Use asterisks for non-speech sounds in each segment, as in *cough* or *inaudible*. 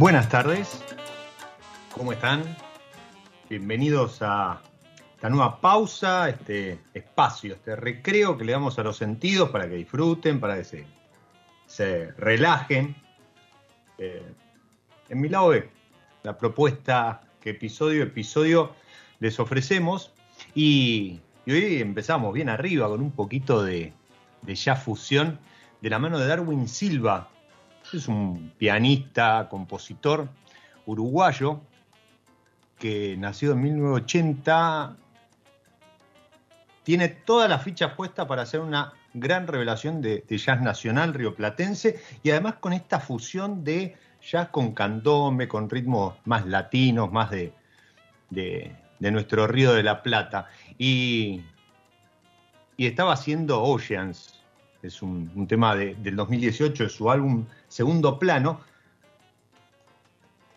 Buenas tardes, ¿cómo están? Bienvenidos a esta nueva pausa, este espacio, este recreo que le damos a los sentidos para que disfruten, para que se, relajen. Eh, en mi lado la propuesta que episodio episodio les ofrecemos y, hoy empezamos bien arriba con un poquito de, de ya fusión de la mano de Darwin Silva, es un pianista, compositor uruguayo que nació en 1980. Tiene todas las fichas puestas para hacer una gran revelación de, jazz nacional rioplatense y además con esta fusión de jazz con candombe, con ritmos más latinos, más de, de, nuestro Río de la Plata. Y, y estaba haciendo Oceans, es un, tema del 2018, es su álbum Segundo Plano,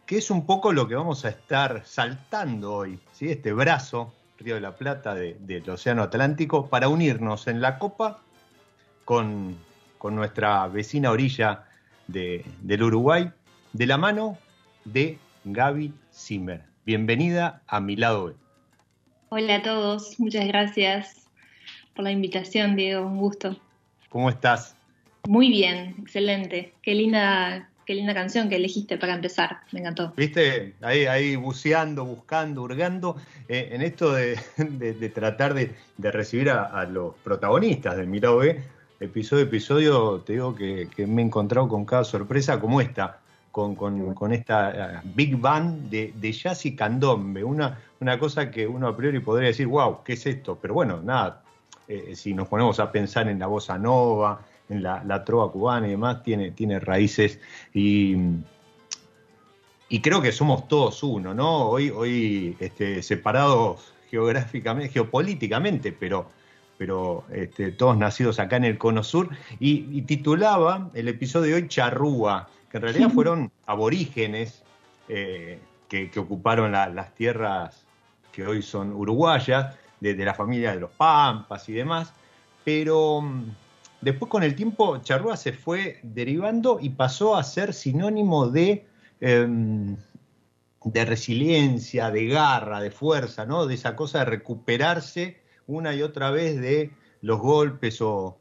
que es un poco lo que vamos a estar saltando hoy, ¿sí? este brazo, Río de la Plata, del Océano Atlántico, para unirnos en la copa con, nuestra vecina orilla del Uruguay, de la mano de Gaby Zimmer. Bienvenida a mi lado Hola a todos, muchas gracias por la invitación, Diego, un gusto. ¿Cómo estás? Muy bien, excelente. Qué linda, qué linda canción que elegiste para empezar, me encantó. Viste, ahí, ahí buceando, buscando, hurgando, eh, en esto de, *laughs* tratar de, recibir a, los protagonistas del Mirado B, episodio a episodio, te digo que, me he encontrado con cada sorpresa como esta, con, esta eh, Big Band de, jazz y candombe, una, una cosa que uno a priori podría decir, wow, ¿qué es esto? Pero bueno, nada, eh, si nos ponemos a pensar en la bossa nova, en la, trova cubana y demás, tiene, tiene raíces y, y creo que somos todos uno, ¿no? Hoy, hoy este, separados geográficamente, geopolíticamente, pero, pero este, todos nacidos acá en el Cono Sur, y, titulaba el episodio de hoy Charrúa, que en realidad fueron aborígenes eh, que, ocuparon las tierras que hoy son uruguayas, de, la familia de los Pampas y demás, pero mm, después con el tiempo Charrúa se fue derivando y pasó a ser sinónimo de... Em, de resiliencia, de garra, de fuerza, ¿no? De esa cosa de recuperarse una y otra vez de los golpes o,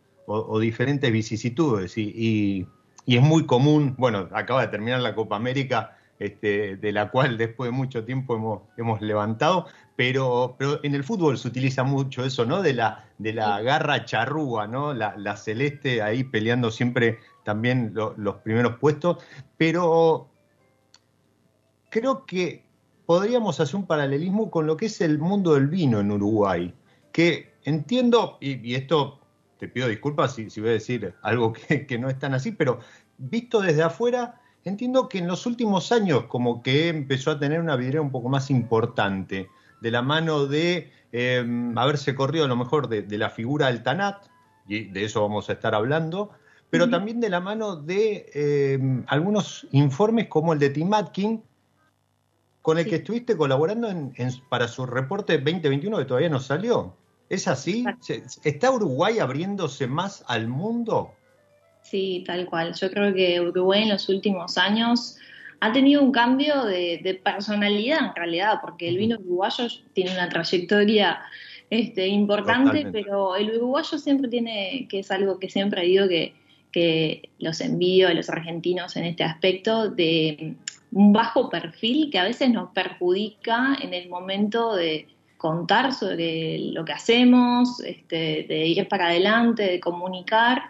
diferentes vicisitudes. Y, es muy común, bueno, acaba de terminar la Copa América, este, de la cual después de mucho tiempo hemos, levantado, pero, pero, en el fútbol se utiliza mucho eso, ¿no? De la, de la garra charrúa, ¿no? La, celeste ahí peleando siempre también los primeros puestos, pero creo que podríamos hacer un paralelismo con lo que es el mundo del vino en Uruguay, que entiendo, y, esto te pido disculpas si, voy a decir algo que, no es tan así, pero visto desde afuera, entiendo que en los últimos años como que empezó a tener una vidriera un poco más importante, de la mano de em, haberse corrido a lo mejor de, la figura del Tanat, y de eso vamos a estar hablando, pero también de la mano de em, algunos informes como el de Tim Atkin, con el que estuviste colaborando para su reporte 2021 que todavía no salió. ¿Es así? ¿Está Uruguay abriéndose más al mundo? Sí, tal cual. Yo creo que Uruguay en los últimos años ha tenido un cambio de, personalidad en realidad, porque el vino uruguayo tiene una trayectoria este, importante, pero el uruguayo siempre tiene, que es algo que siempre digo que, que los envío a los argentinos en este aspecto, de un bajo perfil que a veces nos perjudica en el momento de contar sobre lo que hacemos, este, de ir para adelante, de comunicar.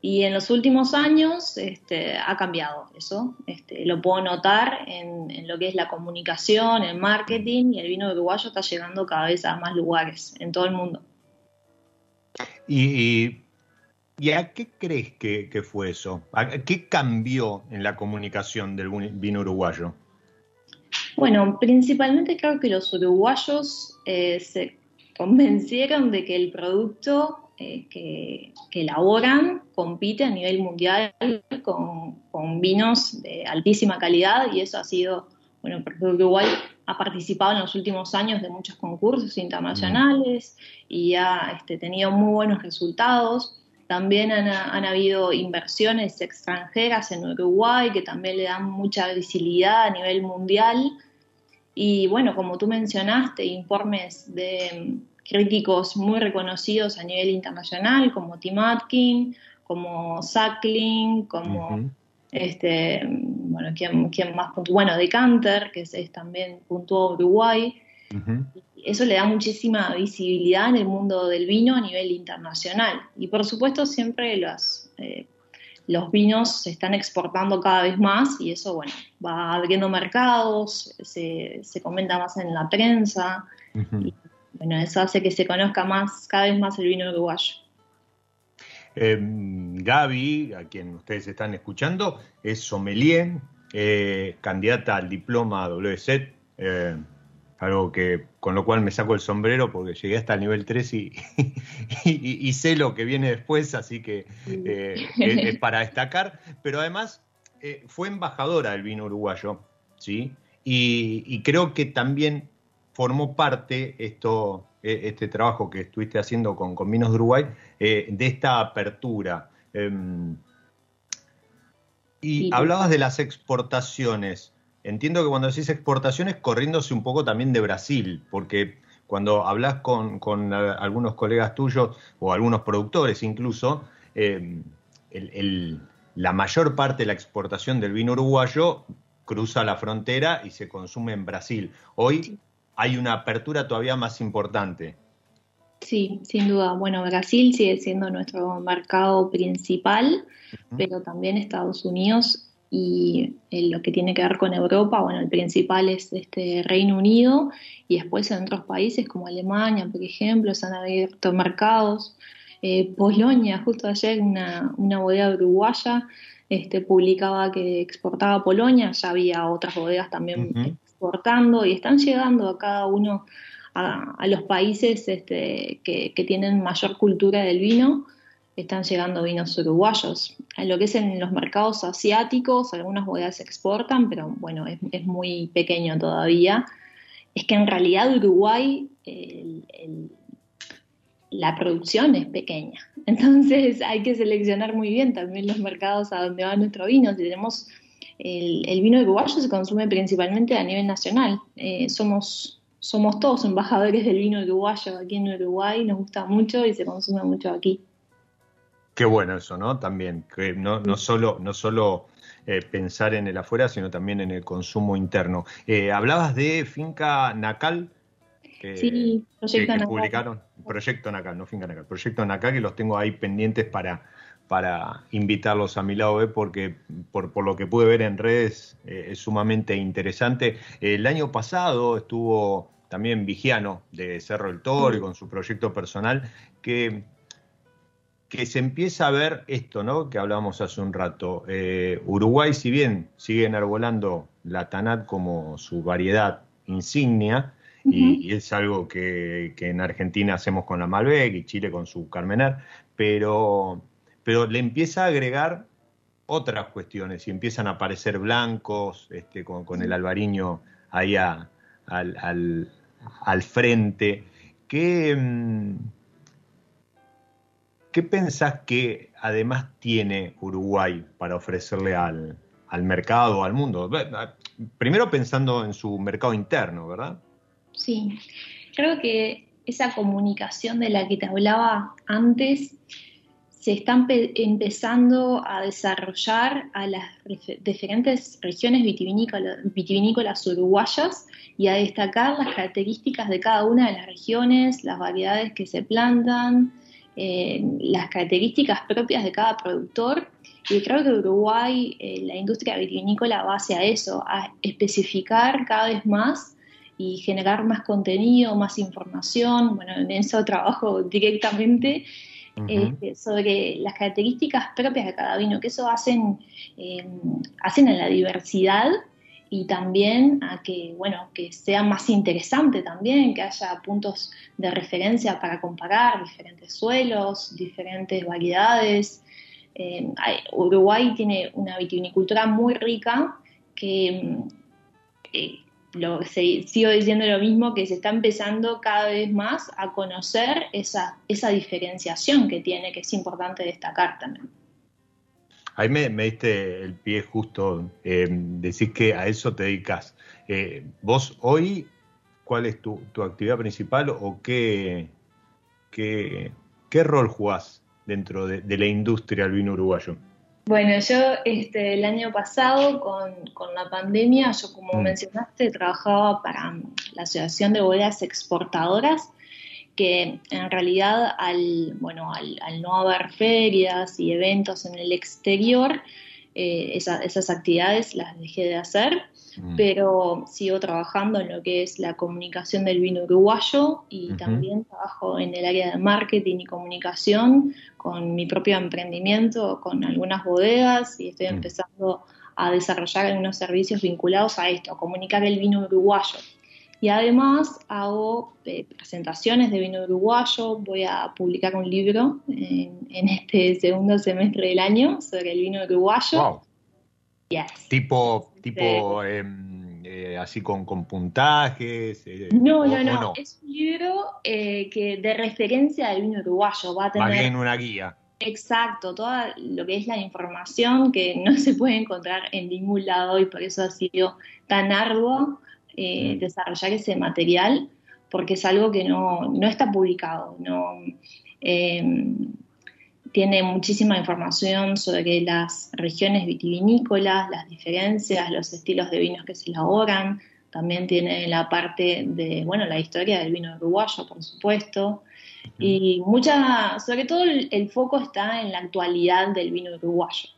Y en los últimos años este, ha cambiado eso. Este, lo puedo notar en, lo que es la comunicación, el marketing, y el vino uruguayo está llegando cada vez a más lugares en todo el mundo. y ¿Y a qué crees que, fue eso? qué cambió en la comunicación del vino uruguayo? Bueno, principalmente creo que los uruguayos eh, se convencieron de que el producto eh, que, elaboran compite a nivel mundial con, con, vinos de altísima calidad y eso ha sido, bueno, porque Uruguay ha participado en los últimos años de muchos concursos internacionales y ha este, tenido muy buenos resultados. También han, habido inversiones extranjeras en Uruguay que también le dan mucha visibilidad a nivel mundial. Y bueno, como tú mencionaste, informes de críticos muy reconocidos a nivel internacional, como Tim Atkin, como Sackling, como este, bueno, ¿quién, quién más puntuó? Bueno, Decanter, que es, también puntuó Uruguay eso le da muchísima visibilidad en el mundo del vino a nivel internacional. Y por supuesto siempre los, eh, los vinos se están exportando cada vez más y eso, bueno, va abriendo mercados, se, comenta más en la prensa. y, bueno, eso hace que se conozca más, cada vez más el vino uruguayo. Em, Gaby, a quien ustedes están escuchando, es sommelier, eh, candidata al diploma WSET. Eh, algo que con lo cual me saco el sombrero porque llegué hasta el nivel 3 *laughs* y, y, sé lo que viene después, así que eh, es, para destacar, pero además eh, fue embajadora del vino uruguayo, ¿sí? Y, creo que también formó parte esto, e, este trabajo que estuviste haciendo con, con Vinos de Uruguay, eh, de esta apertura. Em, y hablabas de las exportaciones. Entiendo que cuando decís exportaciones, corriéndose un poco también de Brasil, porque cuando hablas con, algunos colegas tuyos o algunos productores incluso, eh, la mayor parte de la exportación del vino uruguayo cruza la frontera y se consume en Brasil. Hoy hay una apertura todavía más importante. Sí, sin duda. Bueno, Brasil sigue siendo nuestro mercado principal, pero también Estados Unidos y lo que tiene que ver con Europa, bueno, el principal es este Reino Unido y después en otros países como Alemania, por ejemplo, se han abierto mercados. Eh, Polonia, justo ayer una, una bodega uruguaya este, publicaba que exportaba a Polonia, ya había otras bodegas también exportando y están llegando a cada uno a, los países este, que, tienen mayor cultura del vino, están llegando vinos uruguayos. En lo que es en los mercados asiáticos, algunas bodegas exportan, pero bueno, es, muy pequeño todavía. Es que en realidad Uruguay, la producción es pequeña. *laughs* Entonces hay que seleccionar muy bien también los mercados a donde va nuestro vino. Si tenemos el, vino uruguayo se consume principalmente a nivel nacional. Eh, somos, somos todos embajadores del vino uruguayo aquí en Uruguay, nos gusta mucho y se consume mucho aquí. Qué bueno eso, ¿no? También, que no, no solo, no solo eh, pensar en el afuera, sino también en el consumo interno. Eh, hablabas de Finca Nacal. sí, Proyecto Nacal. publicaron, Proyecto Nacal, no Finca Nacal, Proyecto Nacal, que los tengo ahí pendientes para, para invitarlos a mi lado B porque por, lo que pude ver en redes eh, es sumamente interesante. El año pasado estuvo también Vigiano de Cerro el Toro y con su proyecto personal que, que se empieza a ver esto, ¿no? Que hablábamos hace un rato. Eh, Uruguay, si bien sigue enarbolando la Tanat como su variedad insignia, y, es algo que, que, en Argentina hacemos con la Malbec y Chile con su Carmener, pero pero le empieza a agregar otras cuestiones y empiezan a aparecer blancos, este, con, el albariño ahí al, frente. ¿Qué, mm, ¿Qué pensás que además tiene Uruguay para ofrecerle al, al mercado, al mundo? Primero pensando en su mercado interno, ¿verdad? Sí, creo que esa comunicación de la que te hablaba antes se están empezando a desarrollar a las diferentes regiones vitivinícolas, uruguayas y a destacar las características de cada una de las regiones, las variedades que se plantan, eh, las características propias de cada productor. Y creo que Uruguay, eh, la industria vitivinícola va hacia eso, a especificar cada vez más y generar más contenido, más información. Bueno, en eso trabajo directamente este, sobre las características propias de cada vino, que eso hacen, eh, hacen a la diversidad y también a que, bueno, que sea más interesante también, que haya puntos de referencia para comparar diferentes suelos, diferentes variedades. Eh, Uruguay tiene una vitivinicultura muy rica que eh, lo, sigo diciendo lo mismo, que se está empezando cada vez más a conocer esa, esa diferenciación que tiene, que es importante destacar también. Ahí me, diste el pie justo, eh, decís que a eso te dedicas. Eh, vos hoy, ¿cuál es tu, actividad principal o qué, qué, rol jugás dentro de, de la industria del vino uruguayo? Bueno, yo este, el año pasado con, la pandemia, yo como mm. mencionaste, trabajaba para la Asociación de Bodegas Exportadoras, que en realidad al, bueno, al, no haber ferias y eventos en el exterior, eh, esas actividades las dejé de hacer Mm. pero sigo trabajando en lo que es la comunicación del vino uruguayo y también trabajo en el área de marketing y comunicación con mi propio emprendimiento, con algunas bodegas y estoy mm. empezando a desarrollar algunos servicios vinculados a esto, a comunicar el vino uruguayo. Y además hago eh, presentaciones de vino uruguayo, voy a publicar un libro en, este segundo semestre del año sobre el vino uruguayo. Tipo, tipo em, eh, así con, con puntajes. Eh, no, no, no, Es un libro eh, que de referencia del vino uruguayo. Va a tener. bien una guía. Exacto, toda lo que es la información que no se puede encontrar en ningún lado y por eso ha sido tan arduo mm. desarrollar ese material porque es algo que no, no está publicado. No, em, tiene muchísima información sobre las regiones vitivinícolas, las diferencias, los estilos de vinos que se elaboran. También tiene la parte de, bueno, la historia del vino uruguayo, por supuesto. Y mucha, sobre todo el, foco está en la actualidad del vino uruguayo.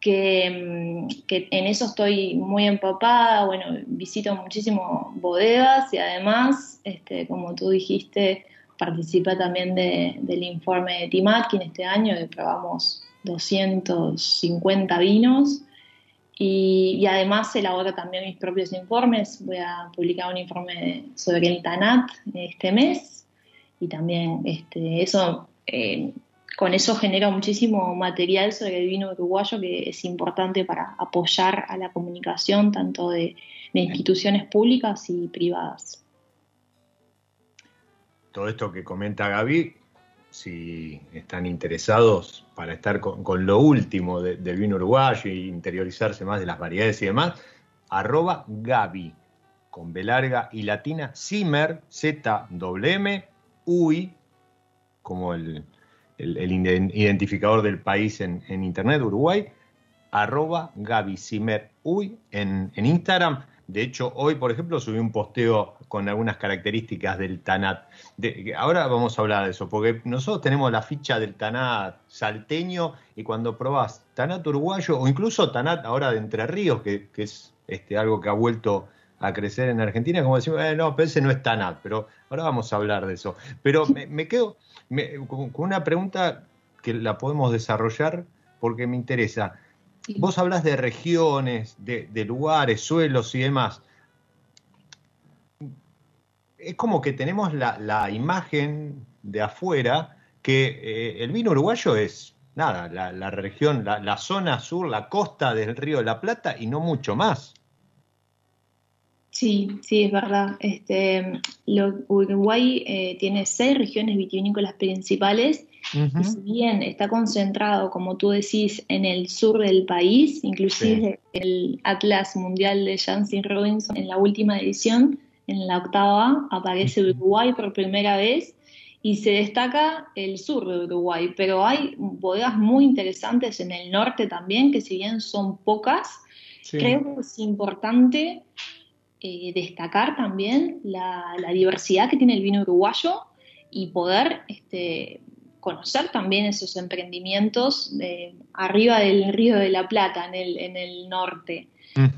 Que, mm, que, en eso estoy muy empapada, bueno, visito muchísimo bodegas y además, este, como tú dijiste, participa también del informe de Tim Atkin este año, que probamos 250 vinos Y, además elaboro también mis propios informes. Voy a publicar un informe sobre el TANAT este mes y también este, eso, eh, con eso genero muchísimo material sobre el vino uruguayo que es importante para apoyar a la comunicación tanto de instituciones públicas y privadas. Todo esto que comenta Gaby si están interesados para estar con, lo último del vino uruguayo e interiorizarse más de las variedades y demás, arroba Gaby, con B larga y latina, Zimmer, UI, como el, identificador del país en, Internet, Uruguay, arroba Gaby Zimmer, UI, en, en Instagram. De hecho, hoy, por ejemplo, subí un posteo con algunas características del TANAT. ahora vamos a hablar de eso, porque nosotros tenemos la ficha del TANAT salteño y cuando probás TANAT uruguayo o incluso TANAT ahora de Entre Ríos, que, es este, algo que ha vuelto a crecer en Argentina, como decimos, eh, no, pero ese no es TANAT, pero ahora vamos a hablar de eso. Pero me, quedo con una pregunta que la podemos desarrollar porque me interesa. Vos hablas de regiones, de, lugares, suelos y demás. Es como que tenemos la, imagen de afuera que eh, el vino uruguayo es nada, la, región, la, zona sur, la costa del río de la Plata y no mucho más. Sí, sí, es verdad. Este, Uruguay eh, tiene seis regiones vitivinícolas principales y si bien está concentrado, como tú decís, en el sur del país, inclusive el Atlas Mundial de Janssen Robinson en la última edición, en la octava, aparece Uruguay por primera vez y se destaca el sur de Uruguay, pero hay bodegas muy interesantes en el norte también, que si bien son pocas, creo que es importante eh, destacar también la, la, diversidad que tiene el vino uruguayo y poder este, conocer también esos emprendimientos de, arriba del Río de la Plata, en el, en el norte,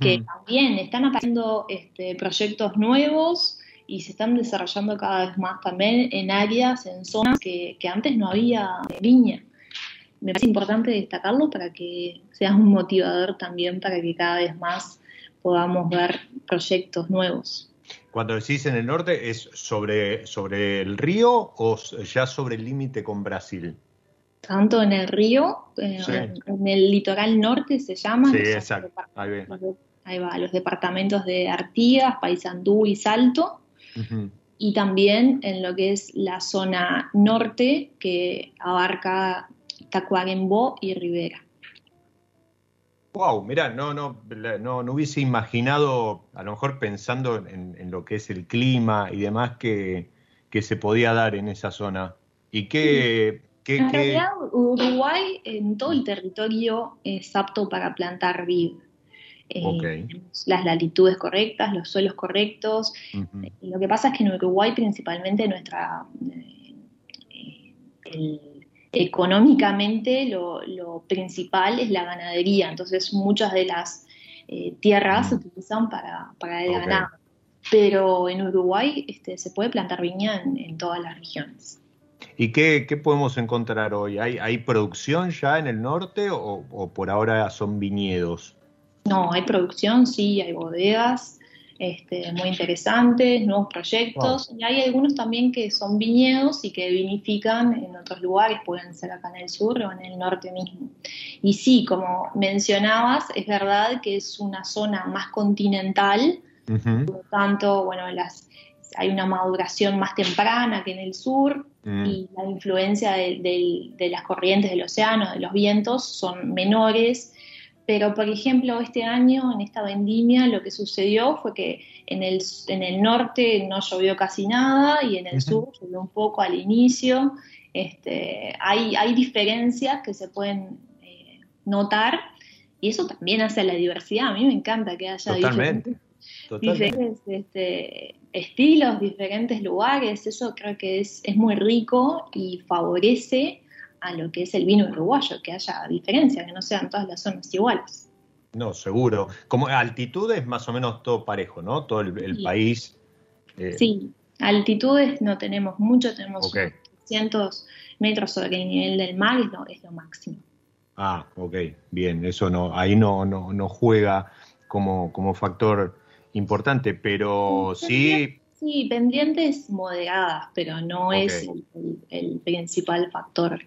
que también están apareciendo este, proyectos nuevos y se están desarrollando cada vez más también en áreas, en zonas que, antes no había viña. Me parece importante destacarlo para que sea un motivador también para que cada vez más podamos ver proyectos nuevos. Cuando decís en el norte, ¿es sobre, sobre el río o ya sobre el límite con Brasil? Tanto en el río, eh, en, el litoral norte se llama. Sí, exacto. Ahí, va, los departamentos de Artigas, Paysandú y Salto. Y también en lo que es la zona norte, que abarca Tacuarembó y Rivera. Wow, mira, no, no, no, no, hubiese imaginado, a lo mejor pensando en, lo que es el clima y demás, que, se podía dar en esa zona. Y que, en realidad, Uruguay en todo el territorio es apto para plantar vid. Eh, las latitudes correctas, los suelos correctos. Lo que pasa es que en Uruguay principalmente nuestra eh, el, económicamente lo, principal es la ganadería, entonces muchas de las eh, tierras se utilizan para, para el ganado. Pero en Uruguay este, se puede plantar viña en, todas las regiones. ¿Y qué, podemos encontrar hoy? ¿Hay, ¿Hay, producción ya en el norte o, o, por ahora son viñedos? No, hay producción, sí, hay bodegas, este, muy interesantes, nuevos proyectos, y hay algunos también que son viñedos y que vinifican en otros lugares, pueden ser acá en el sur o en el norte mismo. Y sí, como mencionabas, es verdad que es una zona más continental, por lo tanto, bueno, las, hay una maduración más temprana que en el sur mm. y la influencia de, de las corrientes del océano, de los vientos, son menores pero, por ejemplo, este año, en esta vendimia, lo que sucedió fue que en el, en el norte no llovió casi nada y en el sur llovió un poco al inicio. Este, hay, hay diferencias que se pueden eh, notar y eso también hace la diversidad. A mí me encanta que haya diferentes, este, estilos, diferentes lugares. Eso creo que es, es muy rico y favorece a lo que es el vino uruguayo, que haya diferencia, que no sean todas las zonas iguales. No, seguro. Como altitudes más o menos todo parejo, ¿no? Todo el, país. Eh, sí, altitudes no tenemos mucho, tenemos cientos metros sobre el nivel del mar, es lo, es lo máximo. Ah, ok, bien, eso no, ahí no, no, no juega como, como factor importante, pero sí. Sí, pendientes moderadas, pero no es el, principal factor.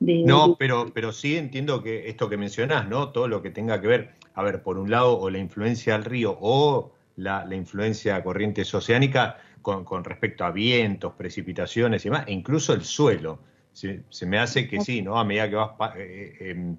De, no, pero, pero sí entiendo que esto que mencionás, ¿no? Todo lo que tenga que ver, a ver, por un lado, o la influencia del río o la, la influencia corrientes oceánicas con, con, respecto a vientos, precipitaciones y demás, e incluso el suelo. Se, se me hace que sí, ¿no? A medida que vas eh, em,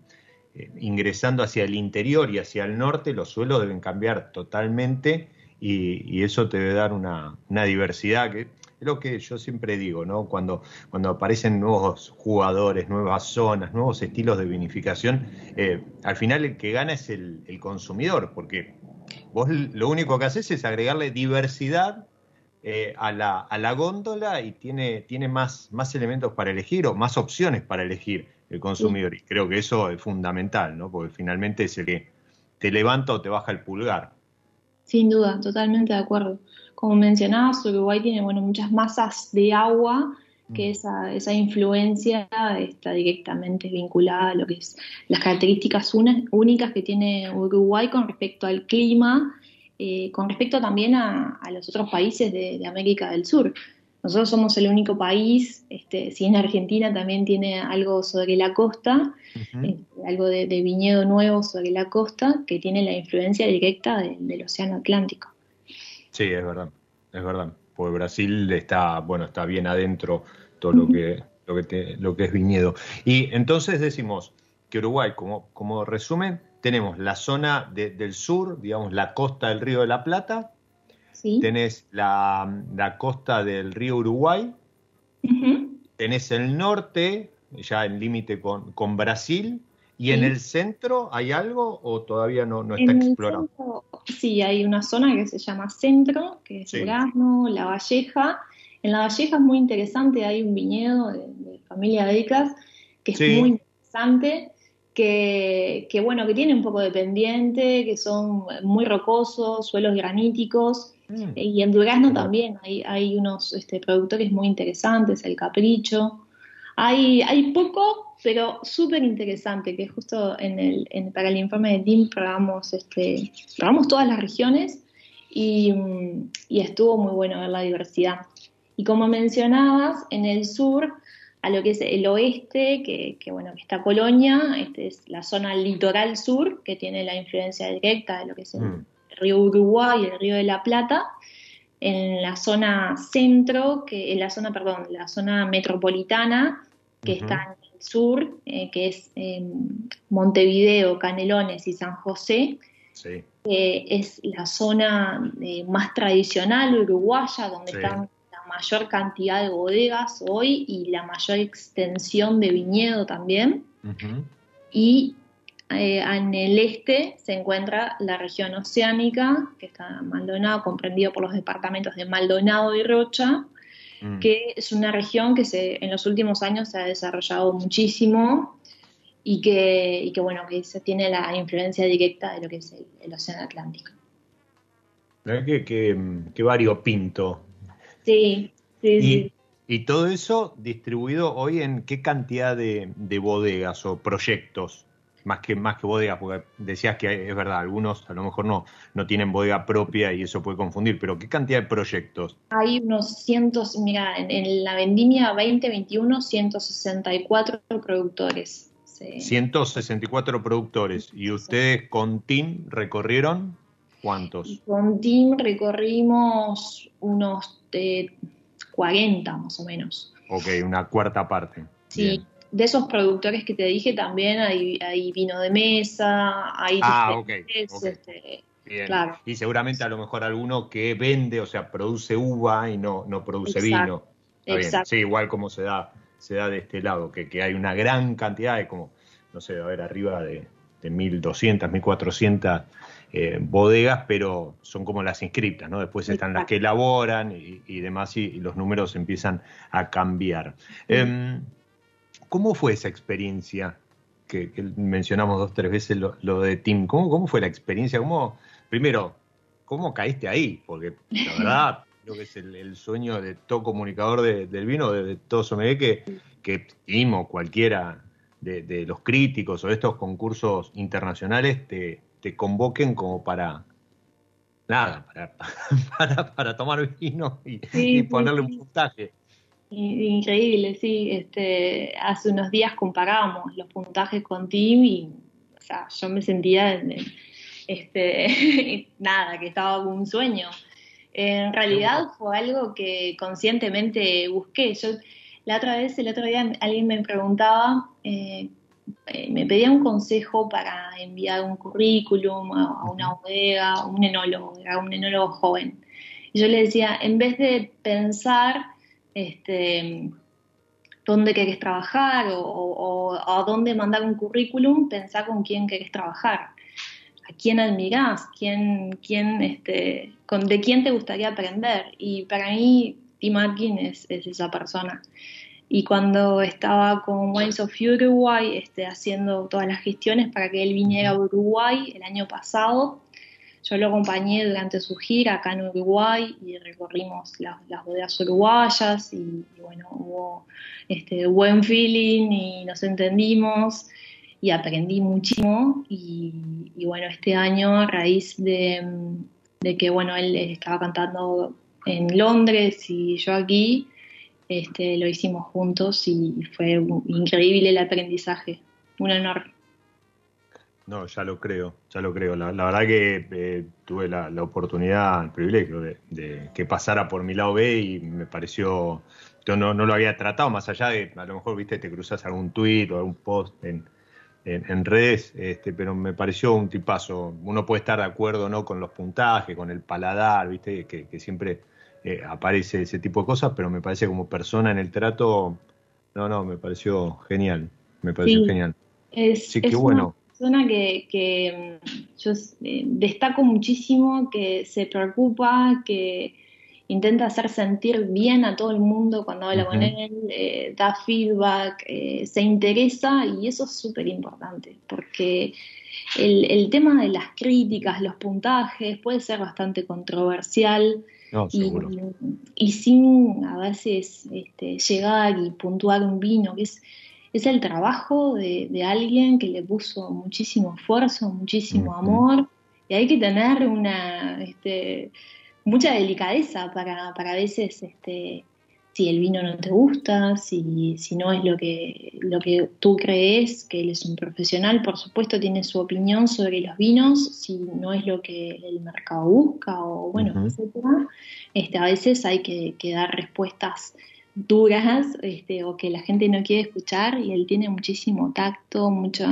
ingresando hacia el interior y hacia el norte, los suelos deben cambiar totalmente y, eso te debe dar una, diversidad que es lo que yo siempre digo, ¿no? Cuando, aparecen nuevos jugadores, nuevas zonas, nuevos estilos de vinificación, eh, al final el que gana es el, consumidor, porque vos lo único que haces es agregarle diversidad eh, a, la, góndola y tiene, más elementos para elegir o más opciones para elegir el consumidor. Y creo que eso es fundamental, ¿no? Porque finalmente es el que te levanta o te baja el pulgar. Sin duda, totalmente de acuerdo. Como mencionabas, Uruguay tiene bueno, muchas masas de agua que mm. esa, esa influencia está directamente vinculada a lo que es las características únicas que tiene Uruguay con respecto al clima, eh, con respecto también a, los otros países de, América del Sur. Nosotros somos el único país, este, si en Argentina también tiene algo sobre la costa, eh, algo de, viñedo nuevo sobre la costa, que tiene la influencia directa del Océano Atlántico. Sí, es verdad, es verdad. Porque Brasil está, bueno, está bien adentro todo lo que, lo que, lo que es viñedo. Y entonces decimos que Uruguay, como, como resumen, tenemos la zona del sur, digamos, la costa del Río de la Plata, Tenés la, costa del río Uruguay, tenés el norte, ya en límite con, con, Brasil, y en el centro hay algo o todavía no, no está explorado. sí, hay una zona que se llama centro, que es Durazno, La Valleja. En La Valleja es muy interesante, hay un viñedo de, familia Decas que es muy interesante. Que, que, bueno, que tiene un poco de pendiente, que son muy rocosos, suelos graníticos, Mm. Y en Durazno también hay, hay unos este, productores muy interesantes, el Capricho. Hay, hay poco, pero súper interesante, que justo en el, para el informe de DIM probamos, este, probamos todas las regiones y, y, estuvo muy bueno ver la diversidad. Y como mencionabas, en el sur, a lo que es el oeste, que, que bueno, que está Colonia, este es la zona litoral sur, que tiene la influencia directa de lo que es el, mm río Uruguay y el río de la Plata, en la zona centro, que en la zona, perdón, la zona metropolitana, que está en el sur, eh, que es Montevideo, Canelones y San José. es la zona eh, más tradicional uruguaya, donde están la mayor cantidad de bodegas hoy y la mayor extensión de viñedo también. Y eh, en el este se encuentra la región oceánica, que está Maldonado, comprendido por los departamentos de Maldonado y Rocha, mm. que es una región que se, en los últimos años se ha desarrollado muchísimo y que, que bueno, que se tiene la influencia directa de lo que es el, Océano Atlántico. Qué, qué, variopinto. Sí, sí, sí. ¿Y todo eso distribuido hoy en qué cantidad de bodegas o proyectos? Más que, más que bodega, porque decías que es verdad, algunos a lo mejor no, no tienen bodega propia y eso puede confundir, pero ¿qué cantidad de proyectos? Hay unos cientos, mira, en, la vendimia 2021, 164 productores. 164 productores. ¿Y ustedes con TIM recorrieron cuántos? con TIM recorrimos unos 40 más o menos. Ok, una cuarta parte. Sí de esos productores que te dije también hay, hay vino de mesa, hay ah, okay, este, Claro. Y seguramente a lo mejor alguno que vende, o sea, produce uva y no, no produce vino. Sí, igual como se da, se da de este lado, que, que hay una gran cantidad de como, no sé, a ver, arriba de, de 1.200, 1.400 eh, bodegas, pero son como las inscriptas, ¿no? Después están las que elaboran y, demás y, los números empiezan a cambiar. Em, ¿Cómo fue esa experiencia? Que, mencionamos dos, tres veces lo, de Tim. ¿Cómo, ¿Cómo, fue la experiencia? ¿Cómo, primero, ¿cómo caíste ahí? Porque la verdad, *laughs* creo que es el, sueño de todo comunicador del vino, de, todo Sommelier, que, que Tim o cualquiera de, los críticos o de estos concursos internacionales te, convoquen como para, nada, para, *laughs* para, tomar vino y, ponerle un puntaje. Increíble, sí. Este, hace unos días comparábamos los puntajes con Tim y o sea, yo me sentía este, *laughs* nada, que estaba como un sueño. En realidad fue algo que conscientemente busqué. Yo la otra vez, el otro día alguien me preguntaba, eh, eh, me pedía un consejo para enviar un currículum a, una bodega, a un enólogo, a un enólogo joven. Y yo le decía, en vez de pensar este, dónde querés trabajar o, a dónde mandar un currículum, pensá con quién querés trabajar, a quién admirás, quién, quién, este, de quién te gustaría aprender. Y para mí, Tim Atkins es, esa persona. Y cuando estaba con Wines of Uruguay, este, haciendo todas las gestiones para que él viniera a Uruguay el año pasado, yo lo acompañé durante su gira acá en Uruguay y recorrimos las, bodegas uruguayas y, bueno, hubo este, buen feeling y nos entendimos y aprendí muchísimo y, bueno, este año a raíz de, que bueno, él estaba cantando en Londres y yo aquí, este, lo hicimos juntos y fue increíble el aprendizaje, un honor. No, ya lo creo, ya lo creo. La, verdad que eh, tuve la, oportunidad, el privilegio de, que pasara por mi lado B y me pareció, yo no, no lo había tratado, más allá de, a lo mejor, viste, te cruzas algún tweet o algún post en, en, redes, este, pero me pareció un tipazo. Uno puede estar de acuerdo no con los puntajes, con el paladar, viste, que, siempre eh, aparece ese tipo de cosas, pero me parece como persona en el trato, no, no, me pareció genial, me pareció genial. Es, Así que bueno persona que, que mm, yo eh, destaco muchísimo, que se preocupa, que intenta hacer sentir bien a todo el mundo cuando habla con él, eh, da feedback, eh, se interesa y eso es súper importante porque el, el, tema de las críticas, los puntajes puede ser bastante controversial. y, y, sin a veces este, llegar y puntuar un vino, que es es el trabajo de, alguien que le puso muchísimo esfuerzo, muchísimo amor, y hay que tener una este, mucha delicadeza para, para a veces este, si el vino no te gusta, si, si no es lo que, lo que tú crees, que él es un profesional, por supuesto tiene su opinión sobre los vinos, si no es lo que el mercado busca o bueno, etcétera, este, a veces hay que, que dar respuestas duras este, o que la gente no quiere escuchar y él tiene muchísimo tacto, mucho,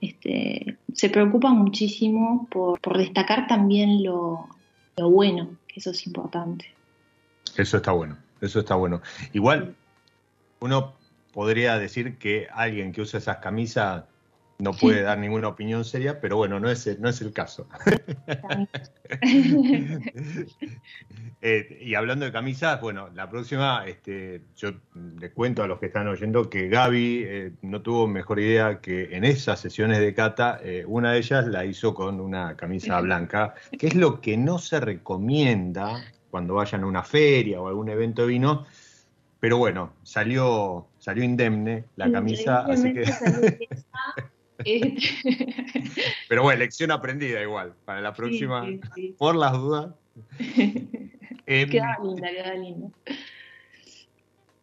este, se preocupa muchísimo por, destacar también lo, bueno, que eso es importante. Eso está bueno, eso está bueno. Igual, uno podría decir que alguien que usa esas camisas no puede dar ninguna opinión seria, pero bueno, no es, no es el caso. *laughs* Eh, y hablando de camisas, bueno, la próxima, este, yo les cuento a los que están oyendo que Gaby eh, no tuvo mejor idea que en esas sesiones de cata, eh, una de ellas la hizo con una camisa blanca, que es lo que no se recomienda cuando vayan a una feria o algún evento de vino, pero bueno, salió, salió indemne la camisa, así que... *laughs* Pero bueno, lección aprendida igual, para la próxima, por las dudas. *laughs* eh, queda linda, queda linda.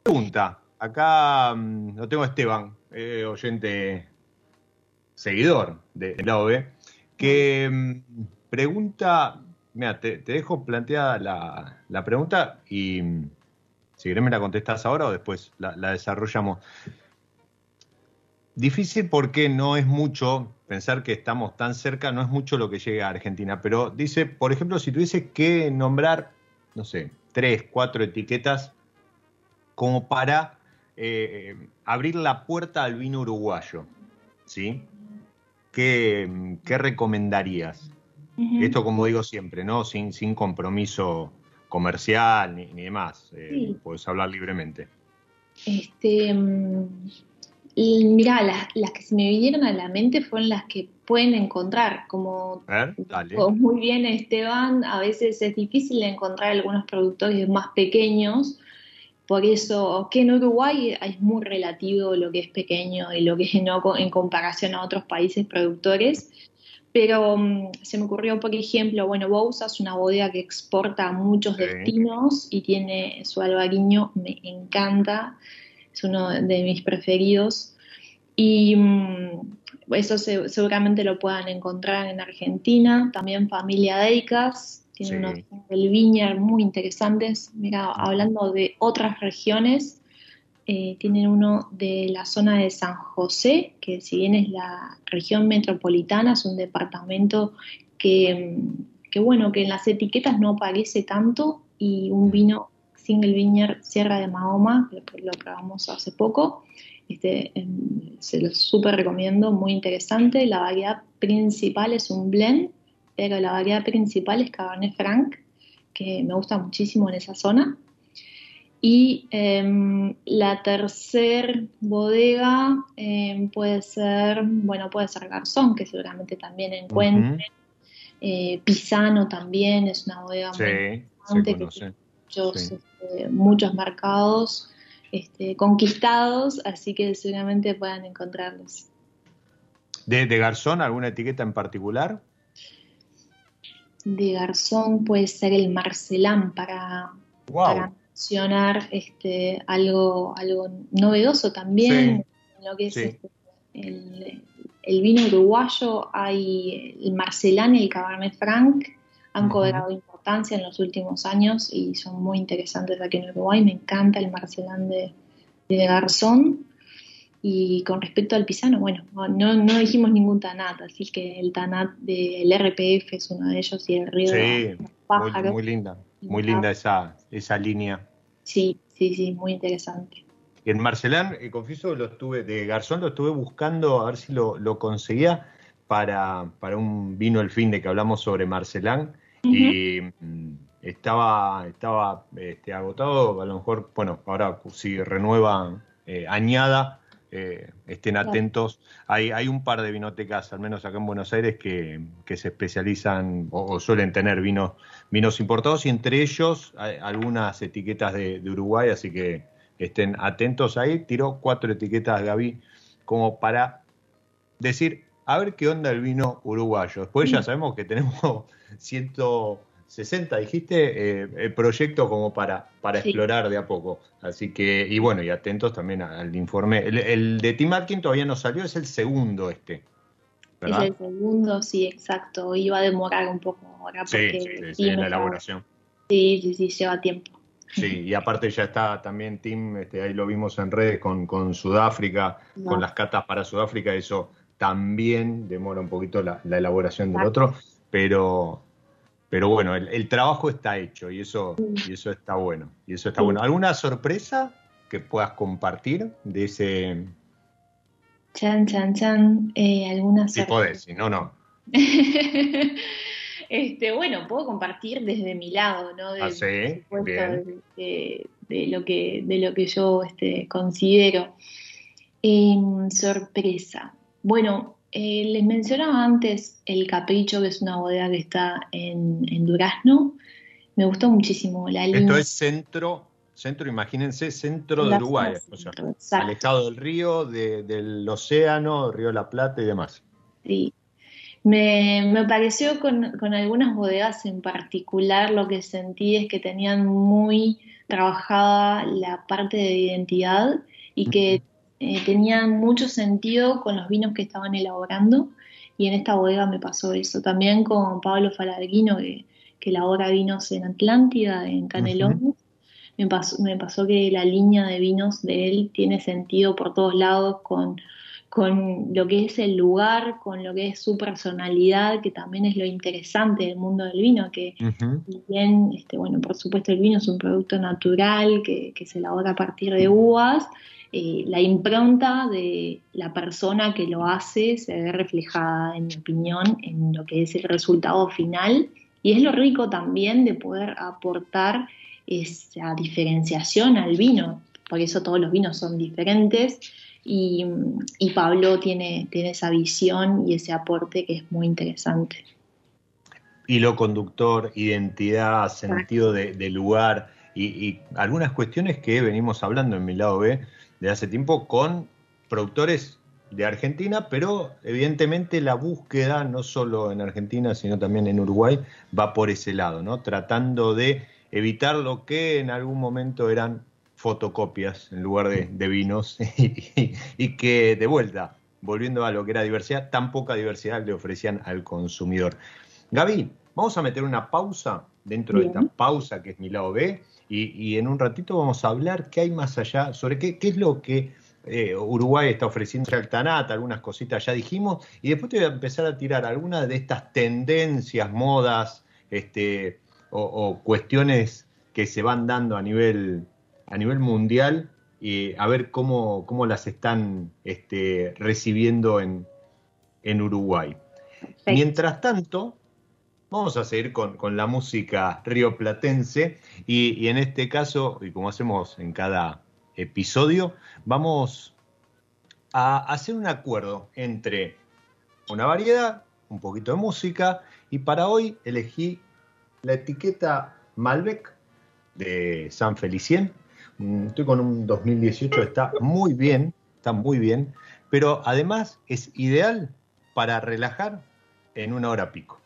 Pregunta, acá mm, lo tengo a Esteban, eh, oyente seguidor de la B, que mm, pregunta, mira, te, dejo planteada la, la, pregunta y mm, si querés me la contestas ahora o después la, la desarrollamos. Difícil porque no es mucho, pensar que estamos tan cerca, no es mucho lo que llega a Argentina, pero dice, por ejemplo, si tuviese que nombrar, no sé, tres, cuatro etiquetas como para eh, abrir la puerta al vino uruguayo, ¿sí? ¿Qué, recomendarías? Esto, como digo siempre, ¿no? Sin, sin compromiso comercial ni, demás, eh, puedes hablar libremente. Este, mm, y mira, las, que se me vinieron a la mente fueron las que pueden encontrar, como, muy bien Esteban, a veces es difícil encontrar algunos productores más pequeños por eso que en Uruguay es muy relativo lo que es pequeño y lo que es no en comparación a otros países productores. Pero mm, se me ocurrió, por ejemplo, bueno, Bousa es una bodega que exporta a muchos destinos y tiene su albariño, me encanta, es uno de mis preferidos. Y mm, eso seguramente lo puedan encontrar en Argentina. También Familia Deicas, tiene unos del Viñar muy interesantes. Mira, hablando de otras regiones, eh, tienen uno de la zona de San José, que si bien es la región metropolitana, es un departamento que, que bueno, que en las etiquetas no aparece tanto y un vino single vineyard Sierra de Mahoma, que lo probamos hace poco, este, em, se lo súper recomiendo, muy interesante. La variedad principal es un blend, pero la variedad principal es Cabernet Franc, que me gusta muchísimo en esa zona. Y em, la tercer bodega em, puede ser, bueno, puede ser Garzón, que seguramente también encuentren. Eh, Pisano también es una bodega muy importante que muchos mercados este, conquistados, así que seguramente puedan encontrarlos. ¿De, Garzón alguna etiqueta en particular? De Garzón puede ser el Marcelán para, mencionar este, algo, algo novedoso también lo que es este, el, vino uruguayo. Hay el Marcelán y el Cabernet Franc han cobrado importancia en los últimos años y son muy interesantes aquí en Uruguay. Me encanta el Marcelán de, Garzón. Y con respecto al pisano, bueno, no, no dijimos ningún tanat, así que el tanat del RPF es uno de ellos y el río sí, Muy, muy, linda, muy linda esa, esa línea. Sí, sí, sí, muy interesante. En Marcelán, eh, confieso, lo estuve, de Garzón lo estuve buscando a ver si lo, lo conseguía para, para un vino el fin de que hablamos sobre Marcelán y mm, estaba, estaba este, agotado, a lo mejor, bueno, ahora si renueva eh, añada, eh, estén atentos. Hay, hay un par de vinotecas, al menos acá en Buenos Aires, que, se especializan o, suelen tener vinos, vinos importados y entre ellos hay algunas etiquetas de, Uruguay, así que estén atentos ahí. Tiró cuatro etiquetas, Gaby, como para decir, a ver qué onda el vino uruguayo. Después ya sabemos que tenemos *laughs* 160, dijiste, eh, el proyecto como para, para explorar de a poco. Así que, y bueno, y atentos también al informe. El, de Tim Atkin todavía no salió, es el segundo este. Es el segundo, sí, exacto. Iba a demorar un poco ahora porque sí, la elaboración. Sí, sí, sí, lleva tiempo. Sí, y aparte ya está también Tim, este, ahí lo vimos en redes con, con Sudáfrica, con las catas para Sudáfrica, eso también demora un poquito la, elaboración del otro, pero, pero bueno, el, trabajo está hecho y eso, y eso está bueno. Y eso está bueno. ¿Alguna sorpresa que puedas compartir de ese? Chan, chan, chan. Eh, ¿Alguna sorpresa? Si podés, si no, no. *laughs* este, bueno, puedo compartir desde mi lado, ¿no? ah, sí, bien. De, lo que, de lo que yo este, considero. Em, sorpresa. Bueno, eh, les mencionaba antes El Capricho, que es una bodega que está en, Durazno. Me gustó muchísimo la línea. Esto es centro, centro, imagínense, centro de Uruguay, o sea, alejado del río, del océano, Río de la Plata y demás. Sí. Me, me pareció con, con, algunas bodegas en particular lo que sentí es que tenían muy trabajada la parte de identidad y que eh, tenían mucho sentido con los vinos que estaban elaborando y en esta bodega me pasó eso. También con Pablo Falarguino, que, que elabora vinos en Atlántida, en Canelón. me, pasó, me pasó que la línea de vinos de él tiene sentido por todos lados con, con lo que es el lugar, con lo que es su personalidad, que también es lo interesante del mundo del vino, que bien, este, bueno, por supuesto el vino es un producto natural que, que se elabora a partir de uvas, eh, la impronta de la persona que lo hace se ve reflejada, en mi opinión, en lo que es el resultado final. Y es lo rico también de poder aportar esa diferenciación al vino. Por eso todos los vinos son diferentes. Y, Pablo tiene, tiene esa visión y ese aporte que es muy interesante. Hilo conductor, identidad, sentido de, lugar, y, algunas cuestiones que venimos hablando en mi lado B de hace tiempo con productores de Argentina, pero evidentemente la búsqueda, no solo en Argentina, sino también en Uruguay, va por ese lado, ¿no? Tratando de evitar lo que en algún momento eran fotocopias en lugar de, vinos *laughs* y, que de vuelta, volviendo a lo que era diversidad, tan poca diversidad le ofrecían al consumidor. Gaby, vamos a meter una pausa dentro de esta pausa que es mi lado B y, en un ratito vamos a hablar qué hay más allá, sobre qué, qué es lo que eh, Uruguay está ofreciendo. Ya el TANAT, algunas cositas ya dijimos, y después te voy a empezar a tirar algunas de estas tendencias, modas, este, o, cuestiones que se van dando a nivel, a nivel mundial y a ver cómo, cómo las están este, recibiendo en, en Uruguay. Mientras tanto, vamos a seguir con, la música rioplatense y, y en este caso, y como hacemos en cada episodio, vamos a hacer un acuerdo entre una variedad, un poquito de música, y para hoy elegí la etiqueta Malbec de San Felicien. Mm, estoy con un 2018, está muy bien, está muy bien, pero además es ideal para relajar en una hora pico.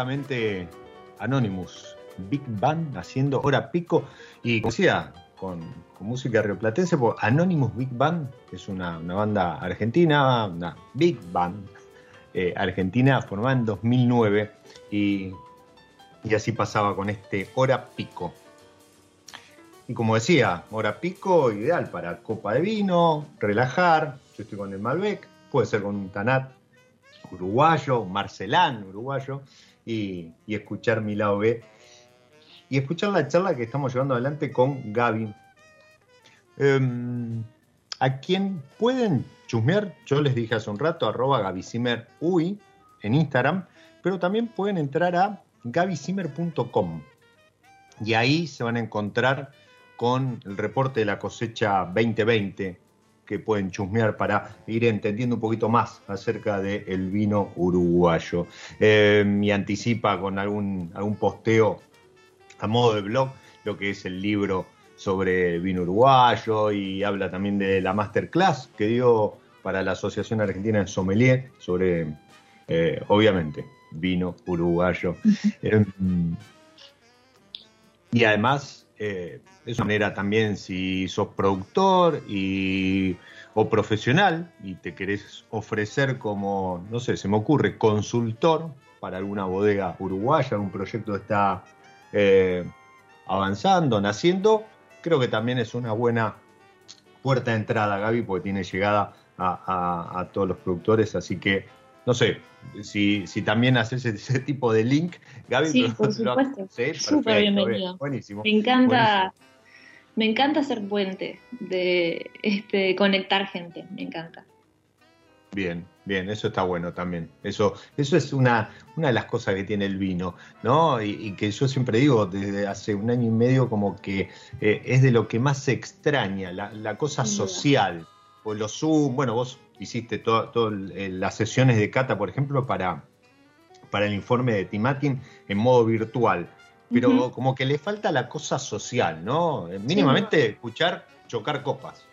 Justamente Anonymous, Big Band haciendo hora pico y como decía, con, música rioplatense, Anonymous Big Band, es una, banda argentina, una Big Band eh, argentina formada en 2009 y, y así pasaba con este hora pico. Y como decía, hora pico ideal para copa de vino, relajar, yo estoy con el Malbec, puede ser con un Tanat uruguayo, Marcelán uruguayo, y, escuchar mi lado B. Y escuchar la charla que estamos llevando adelante con Gaby. Em, a quien pueden chusmear, yo les dije hace un rato, arroba gabisimerui en Instagram, pero también pueden entrar a gabisimer.com y ahí se van a encontrar con el reporte de la cosecha 2020 que pueden chusmear para ir entendiendo un poquito más acerca del vino uruguayo. Eh, y anticipa con algún, algún posteo a modo de blog lo que es el libro sobre vino uruguayo y habla también de la masterclass que dio para la Asociación Argentina de Sommelier sobre, eh, obviamente, vino uruguayo. Eh, y además, eh, es una manera también si sos productor y, o profesional y te querés ofrecer como, no sé, se me ocurre, consultor para alguna bodega uruguaya, un proyecto está avanzando, naciendo, creo que también es una buena puerta de entrada, Gaby, porque tiene llegada a, todos los productores, así que no sé, si, si también haces ese, tipo de link, Gaby. Sí, por supuesto. Súper bienvenido. Buenísimo. Me encanta, me encanta ser puente, de este, conectar gente, me encanta. Bien, bien, eso está bueno también. Eso, eso es una, una de las cosas que tiene el vino, ¿no? Y, que yo siempre digo desde hace un año y medio como que eh, es de lo que más se extraña, la, cosa social. O los Zoom, bueno, vos hiciste todas las sesiones de cata, por ejemplo, para, para el informe de Timatin en modo virtual. Pero como que le falta la cosa social, ¿no? Mínimamente escuchar chocar copas.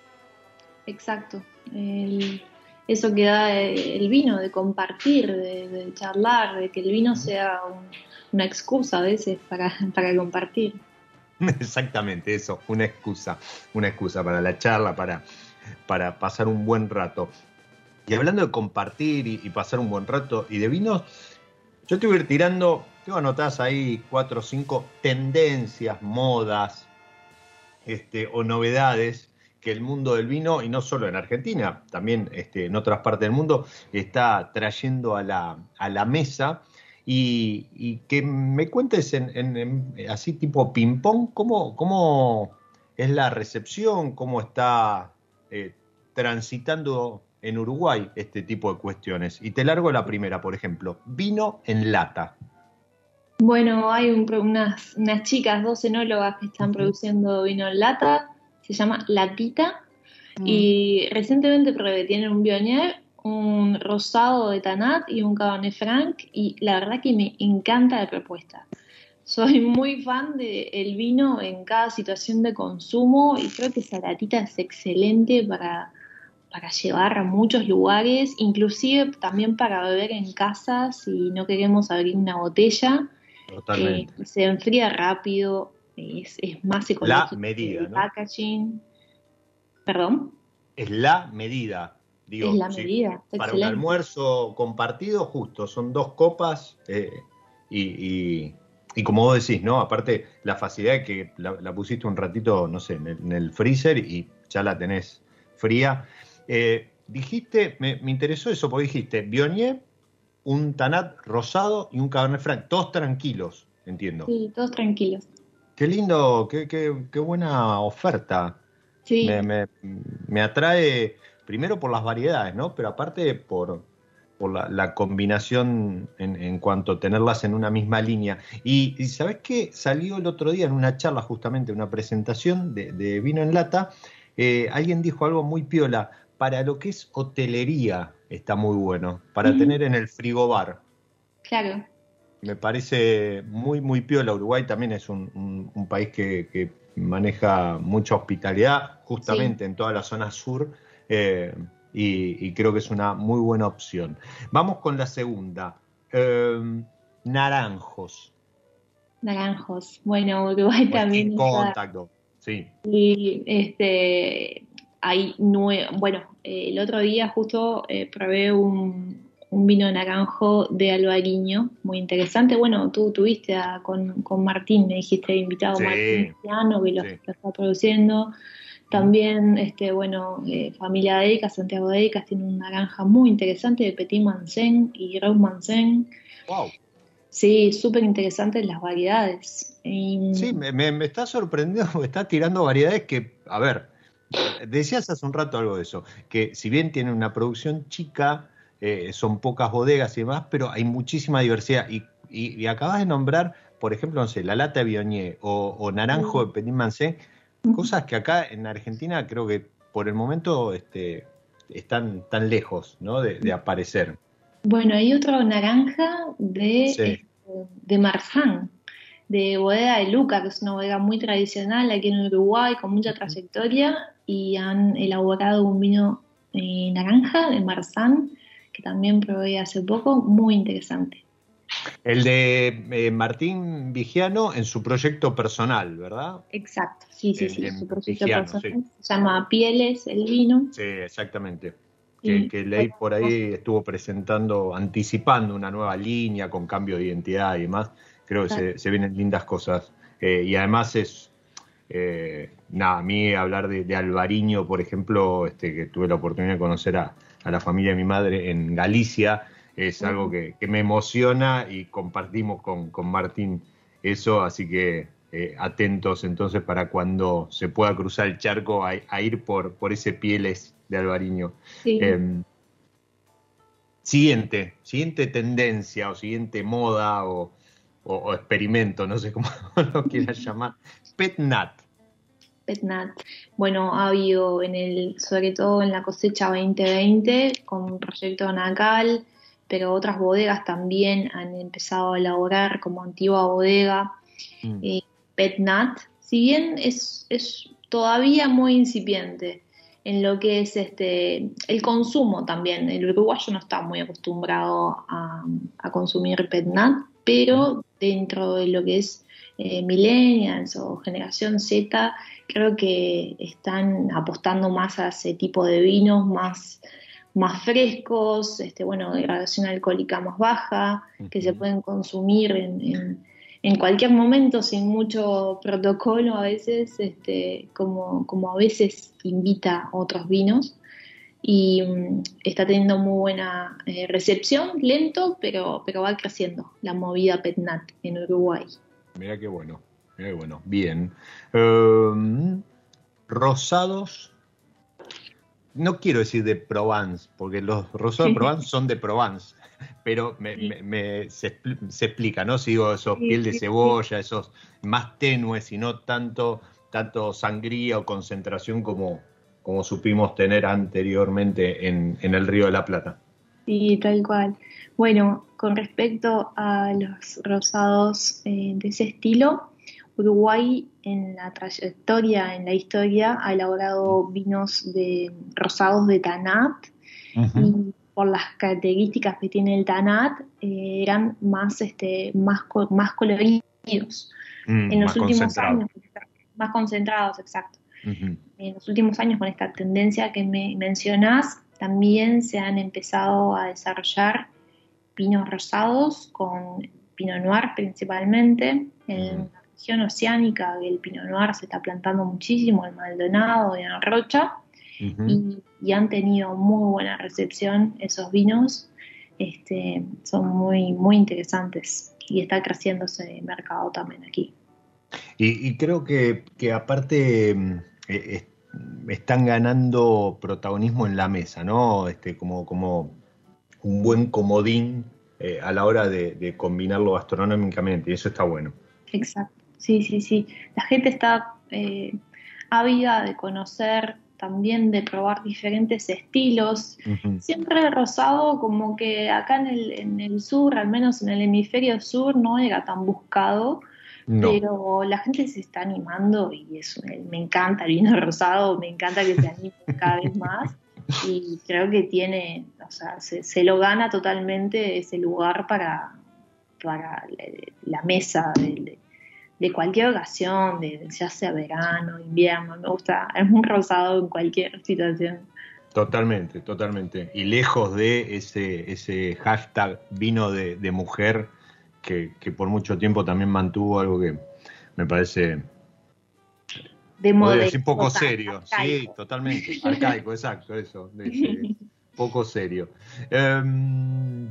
Exacto. El eso que da eh, el vino, de compartir, de, charlar, de que el vino sea una excusa a veces para, *laughs* para compartir. *laughs* Exactamente, eso, una excusa, una excusa para la charla, para, para pasar un buen rato. Y hablando de compartir y, pasar un buen rato y de vinos, yo te voy a ir tirando, tengo anotadas ahí cuatro o cinco tendencias, modas este, o novedades que el mundo del vino, y no solo en Argentina, también este, en otras partes del mundo, está trayendo a la, a la mesa. Y, que me cuentes en, así tipo ping-pong, ¿cómo, ¿cómo, es la recepción, cómo está eh, transitando en Uruguay este tipo de cuestiones. Y te largo la primera, por ejemplo, vino en lata. Bueno, hay unas, unas chicas, dos enólogas que están produciendo vino en lata se llama Latita. Mm. Y recientemente probé, tienen un Bionier, un rosado de Tanat y un Cabernet Franc. Y la verdad que me encanta la propuesta. Soy muy fan del vino en cada situación de consumo y creo que esa latita es excelente para, para llevar a muchos lugares, inclusive también para beber en casa si no queremos abrir una botella. Totalmente. Eh, se enfría rápido, es, más ecológico. La medida, Packaging. ¿Perdón? Es la medida. Digo, es la medida. para un almuerzo compartido, justo, son dos copas eh, y, como vos decís, ¿no? Aparte, la facilidad de que la, pusiste un ratito, no sé, en el, freezer y ya la tenés fría. Eh, dijiste, me, interesó eso, porque dijiste Bionier, un Tanat rosado y un Cabernet Franc, todos tranquilos, entiendo. Sí, todos tranquilos. Qué lindo, qué, qué, buena oferta. Sí. Me, atrae primero por las variedades, ¿no? Pero aparte por, por la, combinación en, cuanto a tenerlas en una misma línea. Y, ¿sabes qué? Salió el otro día en una charla, justamente, una presentación de, vino en lata. Eh, alguien dijo algo muy piola. Para lo que es hotelería está muy bueno. Para tener en el frigobar. Claro me parece muy, muy piola. Uruguay también es un, país que, maneja mucha hospitalidad, justamente en toda la zona sur, eh, y, creo que es una muy buena opción. Vamos con la segunda. Em, naranjos. Naranjos. Bueno, Uruguay también. Contacto, sí. Y este, hay nueve. Bueno, el otro día justo eh, probé un, un vino naranjo de albariño, muy interesante. Bueno, tú tuviste con, Martín, me dijiste invitado Martín Piano, que lo, está produciendo. También, este, bueno, eh, familia de Edicas, Santiago de Edicas, tiene una naranja muy interesante de Petit Mansen y Rose Mansen. Wow. Sí, súper interesantes las variedades. Sí, me, me, está sorprendiendo, *laughs* me está tirando variedades que, a ver, decías hace un rato algo de eso, que si bien tiene una producción chica, eh, son pocas bodegas y demás, pero hay muchísima diversidad. Y, y, acabas de nombrar, por ejemplo, no sé, la lata de Bionier o, naranjo de Petit Mancé, cosas que acá en Argentina creo que por el momento este, están tan lejos ¿no? de, aparecer. Bueno, hay otro naranja de, este, de Marfan, de bodega de Luca, que es una bodega muy tradicional aquí en Uruguay, con mucha trayectoria, y han elaborado un vino eh, naranja de Marzán, que también probé hace poco, muy interesante. El de eh, Martín Vigiano en su proyecto personal, ¿verdad? Exacto, sí, sí, sí, su proyecto personal. Se llama Pieles el vino. Sí, exactamente. Que, que leí por ahí, estuvo presentando, anticipando una nueva línea con cambio de identidad y demás creo que se, vienen lindas cosas. Eh, y además es, eh, nada, a mí hablar de, Alvariño, por ejemplo, este, que tuve la oportunidad de conocer a, la familia de mi madre en Galicia, es algo que, me emociona y compartimos con, Martín eso, así que eh, atentos entonces para cuando se pueda cruzar el charco a, ir por, por ese pieles de Alvariño. Em, siguiente, siguiente tendencia o siguiente moda o, o, experimento, no sé cómo *laughs* lo quieras llamar, PetNat. PetNat. Bueno, ha habido en el, sobre todo en la cosecha 2020, con un proyecto Nacal, pero otras bodegas también han empezado a elaborar como antigua bodega mm. eh, PetNat. Si bien es, es todavía muy incipiente en lo que es este el consumo también. El uruguayo no está muy acostumbrado a, a consumir PetNat, pero dentro de lo que es eh, millennials o generación Z, creo que están apostando más a ese tipo de vinos más, más frescos, este, bueno, de gradación alcohólica más baja, que se pueden consumir en, en, cualquier momento sin mucho protocolo a veces, este, como, como a veces invita otros vinos y mm, está teniendo muy buena eh, recepción, lento, pero, pero va creciendo la movida PetNat en Uruguay. Mira qué bueno, mira qué bueno. Bien. Em, rosados, no quiero decir de Provence, porque los rosados de *laughs* Provence son de Provence, pero me, se, explica, ¿no? Si digo esos piel de cebolla, esos más tenues y no tanto, tanto sangría o concentración como, como supimos tener anteriormente en, el Río de la Plata. Sí, tal cual. Bueno, con respecto a los rosados eh, de ese estilo, Uruguay en la trayectoria, en la historia, ha elaborado vinos de rosados de Tanat y por las características que tiene el Tanat eh, eran más, este, más, más coloridos. Mm, en los últimos años, más concentrados, exacto. En los últimos años, con esta tendencia que me mencionás, también se han empezado a desarrollar pinos rosados con Pinot Noir principalmente. En la región oceánica el Pinot Noir se está plantando muchísimo, el Maldonado y la Rocha, y, han tenido muy buena recepción esos vinos. Este, son muy, muy interesantes y está creciendo ese mercado también aquí. Y, creo que, que aparte mm, eh, están ganando protagonismo en la mesa, ¿no? Este, como, como un buen comodín eh, a la hora de, combinarlo gastronómicamente, y eso está bueno. Exacto, sí, sí, sí. La gente está eh, ávida de conocer, también de probar diferentes estilos. Siempre el rosado, como que acá en el, en el sur, al menos en el hemisferio sur, no era tan buscado pero la gente se está animando y eso me encanta el vino *laughs* rosado, me encanta que se anime cada vez más y creo que tiene, o sea, se, lo gana totalmente ese lugar para, para la mesa de, cualquier ocasión, de, ya sea verano, invierno, me gusta, es muy rosado en cualquier situación. Totalmente, totalmente. Y lejos de ese, ese hashtag vino de, de mujer, que, por mucho tiempo también mantuvo algo que me parece de modo poco serio, sí, totalmente, *laughs* arcaico, exacto, eso, *laughs* poco serio. Em,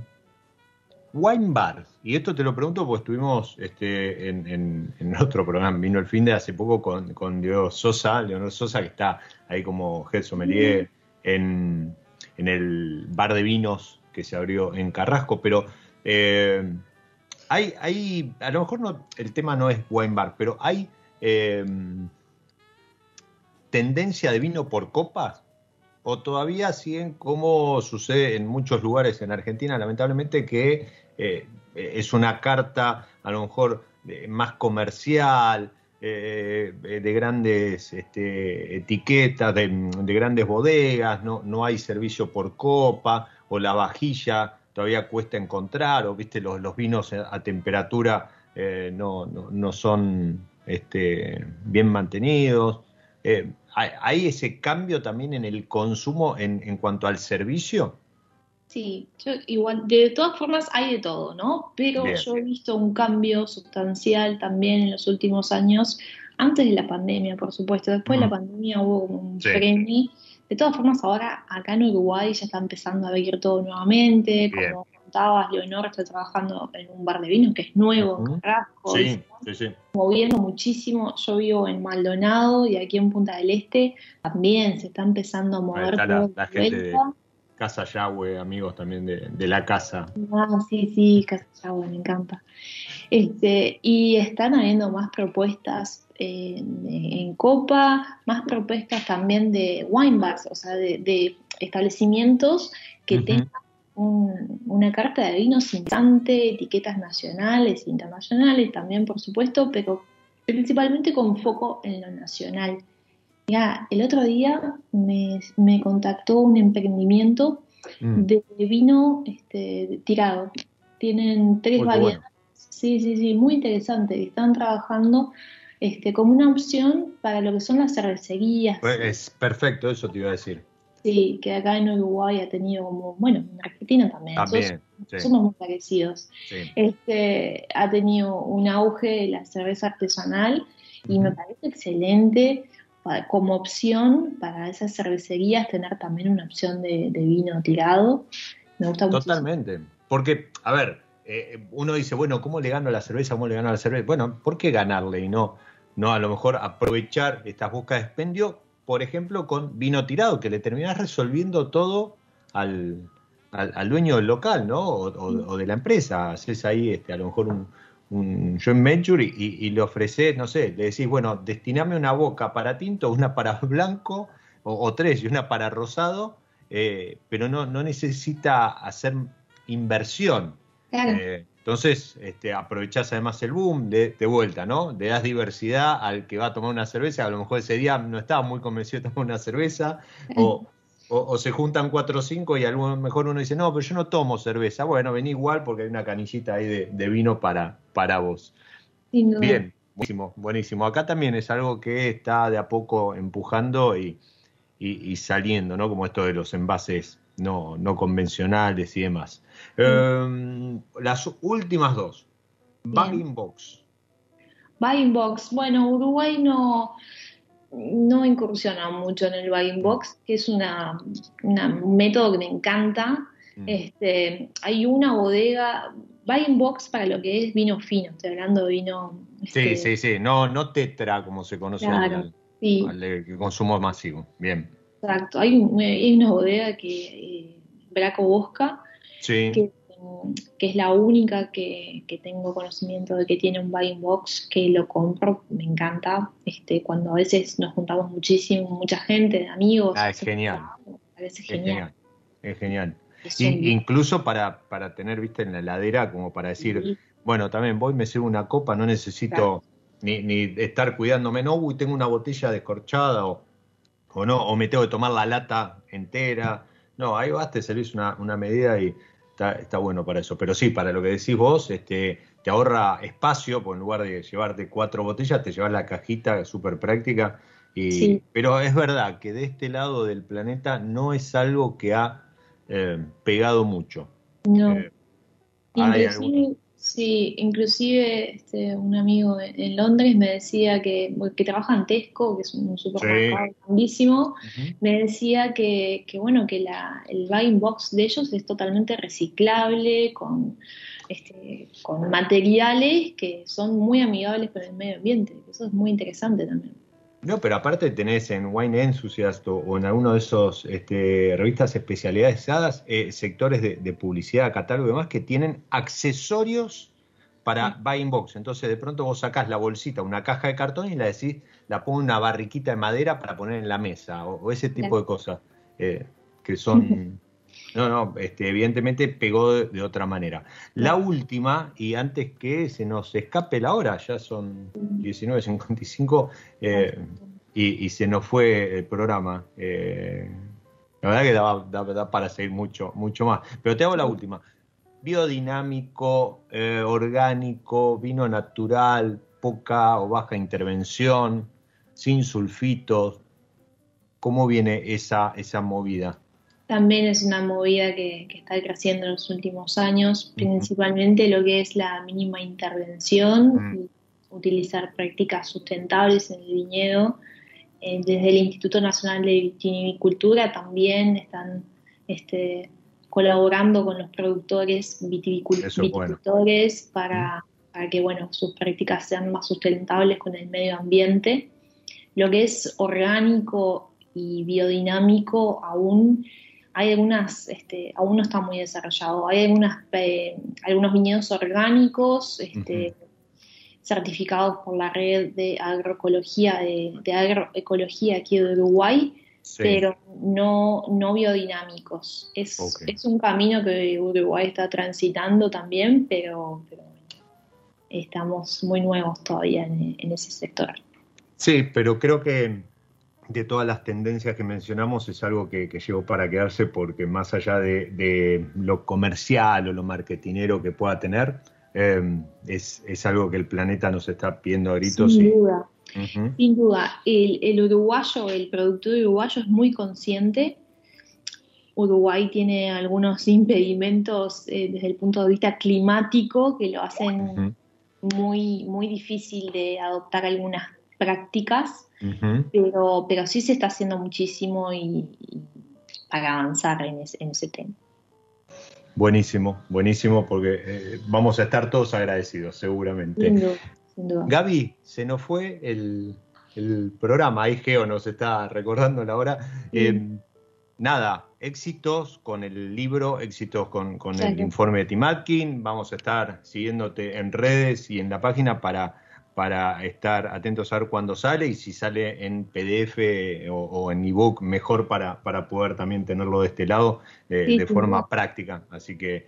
wine bars, y esto te lo pregunto porque estuvimos este, en, otro programa, vino el fin de hace poco con, con Diego Sosa, Leonor Sosa, que está ahí como head sommelier en, en el bar de vinos que se abrió en Carrasco, pero eh, hay, hay, a lo mejor no, el tema no es wine bar, pero hay eh, tendencia de vino por copas o todavía siguen como sucede en muchos lugares en Argentina, lamentablemente, que eh, es una carta a lo mejor más comercial, eh, de grandes este, etiquetas, de, grandes bodegas, no, no hay servicio por copa, o la vajilla todavía cuesta encontrar, o viste, los, los vinos a temperatura eh, no, no, son este, bien mantenidos. ¿Hay ese cambio también en el consumo en, en cuanto al servicio? Sí, yo igual, de todas formas hay de todo, ¿no? Pero yo he visto un cambio sustancial también en los últimos años, antes de la pandemia, por supuesto. Después de la pandemia hubo un premio. De todas formas, ahora acá en Uruguay ya está empezando a abrir todo nuevamente, como contabas, Leonor está trabajando en un bar de vino que es nuevo en Carrasco. Sí, sí, sí. Moviendo muchísimo. Yo vivo en Maldonado y aquí en Punta del Este también se está empezando a mover todo la, gente de Casa Yahweh, amigos también de, la casa. Ah, sí, sí, Casa Yahweh, me encanta. Este, y están habiendo más propuestas en, Copa, más propuestas también de wine bars, o sea, de, establecimientos que tengan una carta de vinos interesante, etiquetas nacionales e internacionales también, por supuesto, pero principalmente con foco en lo nacional. Ya, el otro día me, contactó un emprendimiento mm. de vino este, tirado. Tienen tres variedades. Sí, sí, sí, muy interesante. Están trabajando este, como una opción para lo que son las cervecerías. Pues es perfecto, eso te iba a decir. Sí, que acá en Uruguay ha tenido como, bueno, en Argentina también, somos, muy parecidos. Este, ha tenido un auge la cerveza artesanal y me parece excelente como opción para esas cervecerías tener también una opción de, vino tirado. Me gusta mucho. Totalmente. Porque, a ver, eh, uno dice, bueno, ¿cómo le gano a la cerveza? ¿Cómo le gano a la cerveza? Bueno, ¿por qué ganarle y no, no a lo mejor aprovechar estas buscas de expendio por ejemplo, con vino tirado, que le terminás resolviendo todo al, dueño del local, ¿no? O, de la empresa. Haces ahí este, a lo mejor un, un joint venture y, le ofreces, no sé, le decís, bueno, destiname una boca para tinto, una para *laughs* blanco, o, tres, y una para rosado, eh, pero no, no necesita hacer inversión. Claro. Eh, entonces, este, aprovechás además el boom de, vuelta, ¿no? Le das diversidad al que va a tomar una cerveza, a lo mejor ese día no estaba muy convencido de tomar una cerveza, o, *laughs* se juntan cuatro o cinco y a lo mejor uno dice, no, pero yo no tomo cerveza. Bueno, vení igual porque hay una canillita ahí de, vino para, para vos. Bien, buenísimo, buenísimo. Acá también es algo que está de a poco empujando y, saliendo, ¿no? Como esto de los envases no, no convencionales y demás. Em, las últimas dos. Buying Box. Buying Box. Bueno, Uruguay no, no incursiona mucho en el Buying Box, que es una, un método que me encanta. Mm. Este, hay una bodega, Buying Box para lo que es vino fino, estoy hablando de vino... sí, este, sí, sí, no, no tetra como se conoce al, consumo masivo. Bien. Exacto, hay, una bodega que, eh, Braco Bosca, que, es la única que, tengo conocimiento de que tiene un buying box, que lo compro, me encanta, este, cuando a veces nos juntamos muchísimo, mucha gente, amigos. Ah, es genial. Es genial. Es genial. incluso para, para tener, viste, en la heladera, como para decir, bueno, también voy, me sirvo una copa, no necesito ni, ni, estar cuidándome, no, uy, tengo una botella descorchada o, o no, o me tengo que tomar la lata entera. No, ahí vas, te servís una, una medida y está, bueno para eso. Pero sí, para lo que decís vos, este, te ahorra espacio, porque en lugar de llevarte cuatro botellas, te llevas la cajita súper práctica. Y, Pero es verdad que de este lado del planeta no es algo que ha eh, pegado mucho. No. Eh, Sí, inclusive este, un amigo en Londres me decía que, que trabaja en Tesco, que es un supermercado grandísimo, me decía que, que, bueno, que la, el buying box de ellos es totalmente reciclable, con, este, con materiales que son muy amigables con el medio ambiente. Eso es muy interesante también. No, pero aparte tenés en Wine Enthusiast o, en alguno de esos este, revistas especializadas eh, sectores de, publicidad, catálogo y demás que tienen accesorios para buying box. Entonces de pronto vos sacás la bolsita, una caja de cartón y la decís, la pongo en una barriquita de madera para poner en la mesa o, ese tipo de cosas eh, que son... *laughs* No, no, este, evidentemente pegó de, otra manera. La última, y antes que se nos escape la hora, ya son 19.55 eh, y, y, se nos fue el programa. Eh, la verdad que da, para seguir mucho, mucho más. Pero te hago la última. Biodinámico, eh, orgánico, vino natural, poca o baja intervención, sin sulfitos. ¿Cómo viene esa, esa movida? También es una movida que, está creciendo en los últimos años, principalmente lo que es la mínima intervención y utilizar prácticas sustentables en el viñedo. Eh, desde el Instituto Nacional de Vitivinicultura también están este, colaborando con los productores viticultores para, para que bueno, sus prácticas sean más sustentables con el medio ambiente. Lo que es orgánico y biodinámico aún hay algunas, este, aún no está muy desarrollado, hay algunas, eh, algunos viñedos orgánicos este, certificados por la red de agroecología, de, agroecología aquí de Uruguay, pero no, no biodinámicos. Es, es un camino que Uruguay está transitando también, pero, estamos muy nuevos todavía en ese sector. Sí, pero creo que de todas las tendencias que mencionamos es algo que, llegó para quedarse porque más allá de, lo comercial o lo marketinero que pueda tener, eh, es, algo que el planeta nos está pidiendo a gritos. Sin duda, sin duda. El, uruguayo, el productor uruguayo es muy consciente. Uruguay tiene algunos impedimentos eh, desde el punto de vista climático que lo hacen muy, muy difícil de adoptar algunas prácticas pero, pero sí se está haciendo muchísimo y, para avanzar en, ese tema. Buenísimo, buenísimo, porque eh, vamos a estar todos agradecidos, seguramente. Sin duda, Gaby, se nos fue el, programa, ahí Geo nos está recordando la hora. Eh, nada, éxitos con el libro, éxitos con, con el informe de Tim Atkin. Vamos a estar siguiéndote en redes y en la página para para estar atentos a ver cuándo sale y si sale en PDF o, en ebook, mejor para, para, poder también tenerlo de este lado eh, de forma práctica. Así que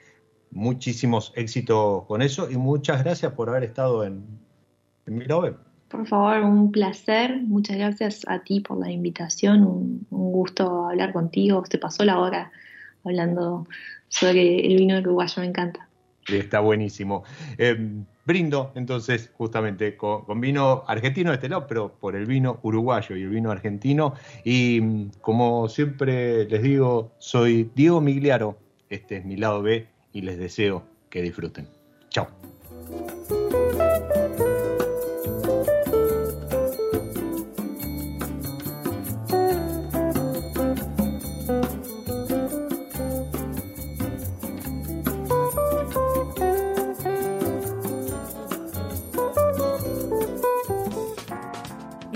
muchísimos éxitos con eso y muchas gracias por haber estado en, en Por favor, un placer. Muchas gracias a ti por la invitación. Un, gusto hablar contigo. Se pasó la hora hablando sobre el vino de uruguayo. Me encanta. Está buenísimo. Em, brindo entonces justamente con, vino argentino de este lado, pero por el vino uruguayo y el vino argentino. Y mm, como siempre les digo, soy Diego Migliaro, este es mi lado B y les deseo que disfruten. Chao.